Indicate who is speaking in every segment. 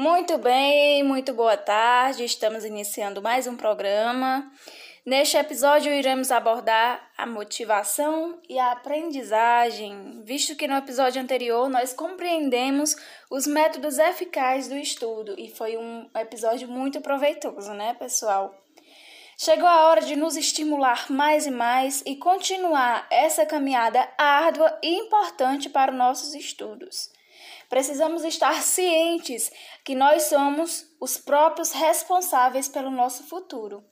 Speaker 1: Muito bem, muito boa tarde. Estamos iniciando mais um programa. Neste episódio, iremos abordar a motivação e a aprendizagem, visto que no episódio anterior nós compreendemos os métodos eficazes do estudo e foi um episódio muito proveitoso, né, pessoal? Chegou a hora de nos estimular mais e mais e continuar essa caminhada árdua e importante para os nossos estudos. Precisamos estar cientes que nós somos os próprios responsáveis pelo nosso futuro.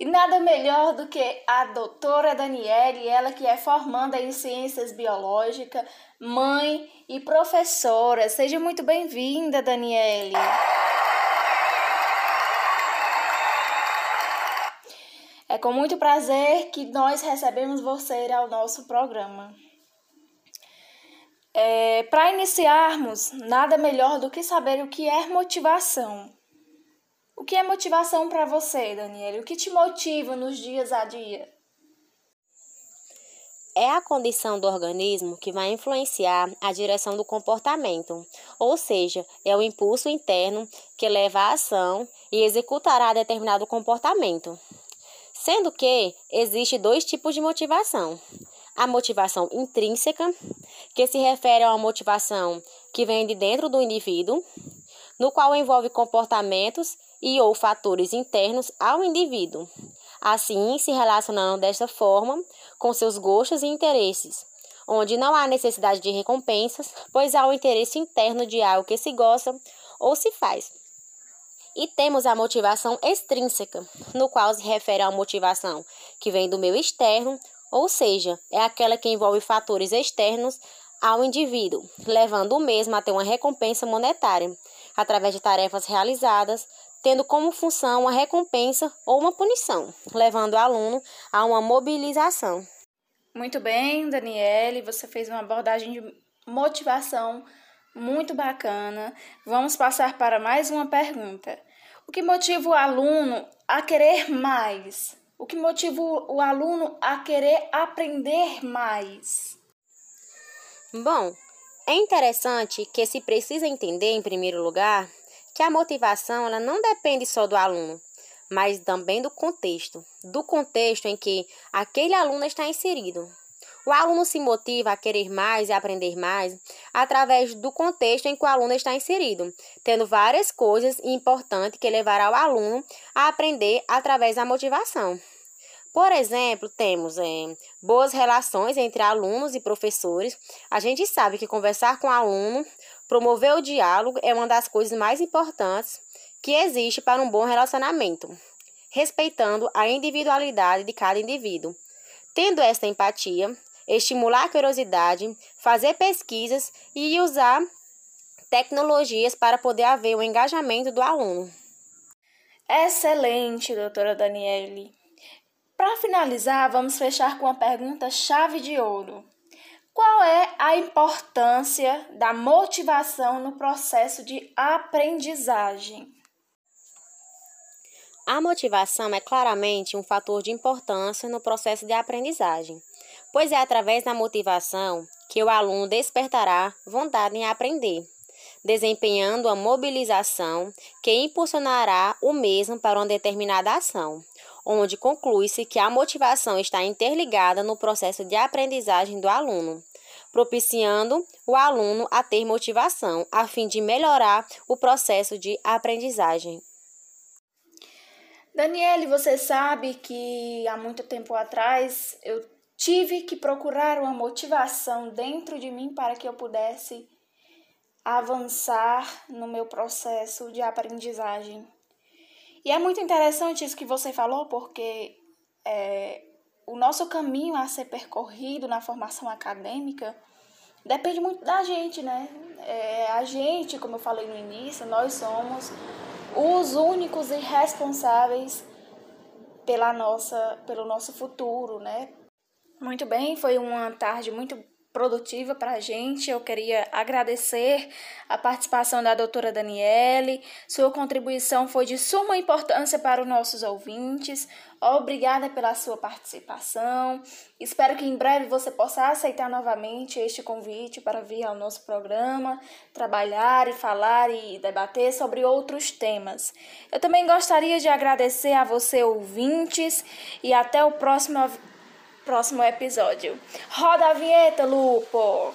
Speaker 1: E nada melhor do que a doutora Daniele, ela que é formanda em ciências biológicas, mãe e professora. Seja muito bem-vinda, Daniele. É com muito prazer que nós recebemos você ao nosso programa. É, Para iniciarmos, nada melhor do que saber o que é motivação. O que é motivação para você, Daniela? O que te motiva nos dias a dia?
Speaker 2: É a condição do organismo que vai influenciar a direção do comportamento, ou seja, é o impulso interno que leva à ação e executará determinado comportamento. Sendo que existe dois tipos de motivação: a motivação intrínseca, que se refere a uma motivação que vem de dentro do indivíduo, no qual envolve comportamentos e ou fatores internos ao indivíduo, assim se relacionando desta forma com seus gostos e interesses, onde não há necessidade de recompensas, pois há o interesse interno de algo que se gosta ou se faz. E temos a motivação extrínseca, no qual se refere a uma motivação que vem do meio externo, ou seja, é aquela que envolve fatores externos ao indivíduo, levando o mesmo a ter uma recompensa monetária, através de tarefas realizadas, tendo como função uma recompensa ou uma punição, levando o aluno a uma mobilização.
Speaker 1: Muito bem, Daniele, você fez uma abordagem de motivação muito bacana. Vamos passar para mais uma pergunta. O que motiva o aluno a querer mais? O que motiva o aluno a querer aprender mais?
Speaker 2: Bom, é interessante que se precisa entender, em primeiro lugar, que a motivação ela não depende só do aluno, mas também do contexto, do contexto em que aquele aluno está inserido. O aluno se motiva a querer mais e aprender mais através do contexto em que o aluno está inserido, tendo várias coisas importantes que levará o aluno a aprender através da motivação. Por exemplo, temos é, boas relações entre alunos e professores. A gente sabe que conversar com o aluno, promover o diálogo é uma das coisas mais importantes que existe para um bom relacionamento, respeitando a individualidade de cada indivíduo. Tendo esta empatia, estimular a curiosidade, fazer pesquisas e usar tecnologias para poder haver o engajamento do aluno.
Speaker 1: Excelente, doutora Daniele. Para finalizar, vamos fechar com uma pergunta chave de ouro. Qual é a importância da motivação no processo de aprendizagem?
Speaker 2: A motivação é claramente um fator de importância no processo de aprendizagem pois é através da motivação que o aluno despertará vontade em aprender, desempenhando a mobilização que impulsionará o mesmo para uma determinada ação, onde conclui-se que a motivação está interligada no processo de aprendizagem do aluno, propiciando o aluno a ter motivação a fim de melhorar o processo de aprendizagem.
Speaker 1: Daniele, você sabe que há muito tempo atrás eu Tive que procurar uma motivação dentro de mim para que eu pudesse avançar no meu processo de aprendizagem. E é muito interessante isso que você falou, porque é, o nosso caminho a ser percorrido na formação acadêmica depende muito da gente, né? É, a gente, como eu falei no início, nós somos os únicos e responsáveis pela nossa, pelo nosso futuro, né? Muito bem, foi uma tarde muito produtiva para a gente. Eu queria agradecer a participação da doutora Daniele. Sua contribuição foi de suma importância para os nossos ouvintes. Obrigada pela sua participação. Espero que em breve você possa aceitar novamente este convite para vir ao nosso programa, trabalhar e falar e debater sobre outros temas. Eu também gostaria de agradecer a você, ouvintes, e até o próximo próximo episódio. Roda a vinheta, Lupo!